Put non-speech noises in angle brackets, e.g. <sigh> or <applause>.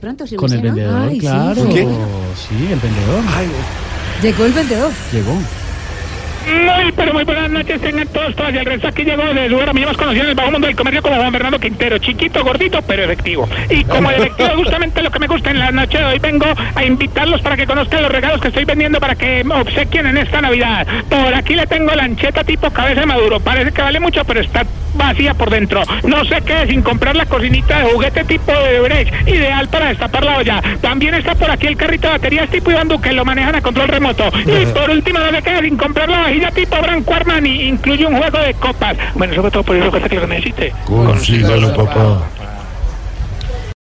Pronto se Con el vendedor, Ay, claro. ¿Qué? Sí, el vendedor. Llegó el vendedor. Llegó. Muy, pero muy buenas noches, tengan todos, todas. Y el resto aquí llegó de lugar a mí más conocido en el bajo mundo del comercio como Juan Fernando Quintero. Chiquito, gordito, pero efectivo. Y como <laughs> efectivo, justamente lo que gusta en la noche de hoy, vengo a invitarlos para que conozcan los regalos que estoy vendiendo para que obsequien en esta Navidad. Por aquí le tengo lancheta tipo cabeza de maduro. Parece que vale mucho, pero está vacía por dentro. No sé qué, sin comprar la cocinita de juguete tipo de Brecht, ideal para destapar la olla. También está por aquí el carrito de baterías tipo Iván Duque, lo manejan a control remoto. Y por último, no se queda sin comprar la vajilla tipo Branco Armani, incluye un juego de copas. Bueno, sobre todo por eso que lo que necesite. Consígalo, papá.